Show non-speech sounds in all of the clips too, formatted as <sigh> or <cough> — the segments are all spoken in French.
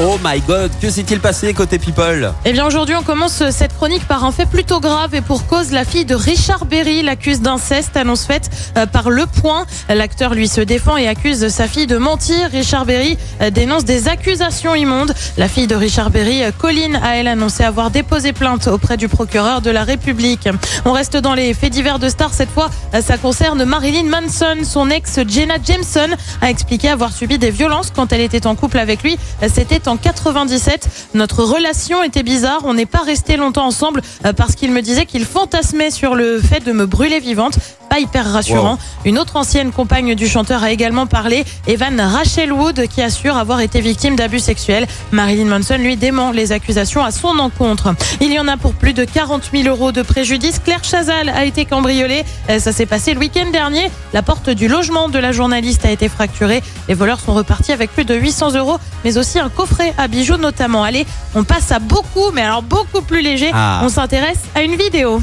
Oh my god, que s'est-il passé côté People? Eh bien aujourd'hui on commence cette chronique par un fait plutôt grave et pour cause la fille de Richard Berry l'accuse d'inceste, annonce faite euh, par Le Point. L'acteur lui se défend et accuse sa fille de mentir. Richard Berry euh, dénonce des accusations immondes. La fille de Richard Berry, euh, Colline, a elle annoncé avoir déposé plainte auprès du procureur de la République. On reste dans les faits divers de stars cette fois, ça concerne Marilyn Manson. Son ex Jenna Jameson a expliqué avoir subi des violences quand elle était en couple avec lui. C'était en 97. Notre relation était bizarre. On n'est pas resté longtemps ensemble euh, parce qu'il me disait qu'il fantasmait sur le fait de me brûler vivante. Pas hyper rassurant. Une autre ancienne compagne du chanteur a également parlé, Evan Rachel Wood, qui assure avoir été victime d'abus sexuels. Marilyn Manson lui dément les accusations à son encontre. Il y en a pour plus de 40 000 euros de préjudice. Claire Chazal a été cambriolée. Euh, Ça s'est passé le week-end dernier. La porte du logement de la journaliste a été fracturée. Les voleurs sont repartis avec plus de 800 euros, mais aussi un coffret à bijoux notamment. Allez, on passe à beaucoup, mais alors beaucoup plus léger. Ah. On s'intéresse à une vidéo.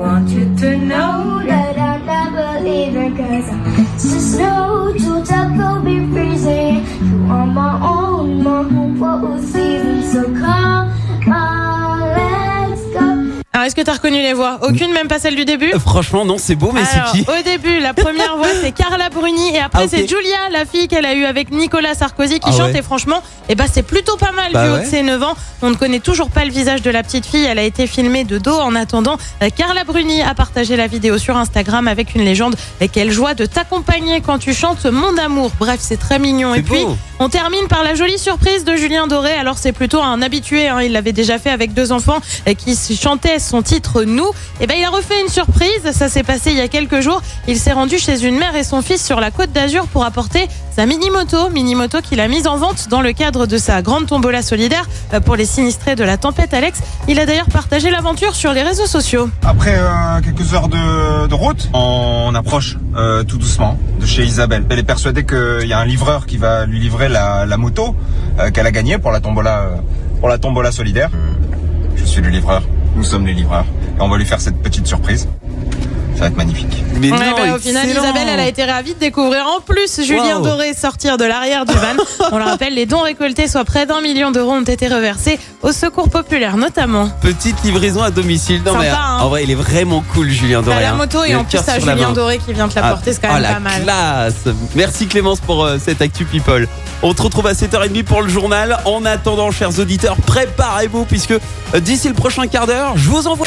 Want you to know that I'm leave it cause just no to tackle be freezing. You are my own, my home for all seasons. So come on, Alors, est-ce que tu as reconnu les voix Aucune, même pas celle du début Euh, Franchement, non, c'est beau, mais c'est qui au début, la première voix, c'est Carla Bruni. Et après, Ah, c'est Julia, la fille qu'elle a eue avec Nicolas Sarkozy, qui Ah chante. ouais. Et franchement, eh ben, c'est plutôt pas mal Bah vu haut ouais. de ses 9 ans. On ne connaît toujours pas le visage de la petite fille. Elle a été filmée de dos. En attendant, euh, Carla Bruni a partagé la vidéo sur Instagram avec une légende. Et quelle joie de t'accompagner quand tu chantes Mon amour. Bref, c'est très mignon. Et puis, on termine par la jolie surprise de Julien Doré. Alors c'est plutôt un habitué, hein. il l'avait déjà fait avec deux enfants euh, qui chantaient son titre Nous. Et ben il a refait une surprise, ça s'est passé il y a quelques jours. Il s'est rendu chez une mère et son fils sur la côte d'Azur pour apporter sa mini-moto, mini-moto qu'il a mise en vente dans le cadre de sa grande tombola solidaire euh, pour les sinistrés de la tempête Alex. Il a d'ailleurs partagé l'aventure sur les réseaux sociaux. Après euh, quelques heures de, route, on approche euh, tout doucement de chez Isabelle. Elle est persuadée qu'il y a un livreur qui va lui livrer la, moto qu'elle a gagnée pour la tombola pour la tombola solidaire. Je suis le livreur. Nous sommes les livreurs. Et on va lui faire cette petite surprise. Ça va être magnifique. Mais Ouais, non, bah, au final. Isabelle, elle a été ravie de découvrir en plus Julien Wow. Doré sortir de l'arrière du van. <laughs> On le rappelle, les dons récoltés, soit près d'un million d'euros, ont été reversés au secours populaire, notamment. Petite livraison à domicile. Non, Sympa, mais hein. en vrai, il est vraiment cool, Julien Doré. Bah, la hein. moto et en plus, la Julien. Doré qui vient te la Ah, porter, c'est quand oh, même la pas mal. classe Merci Clémence pour euh, cette Actu People. On te retrouve à 7h30 pour le journal. En attendant, chers auditeurs, préparez-vous puisque euh, d'ici le prochain quart d'heure, je vous envoie...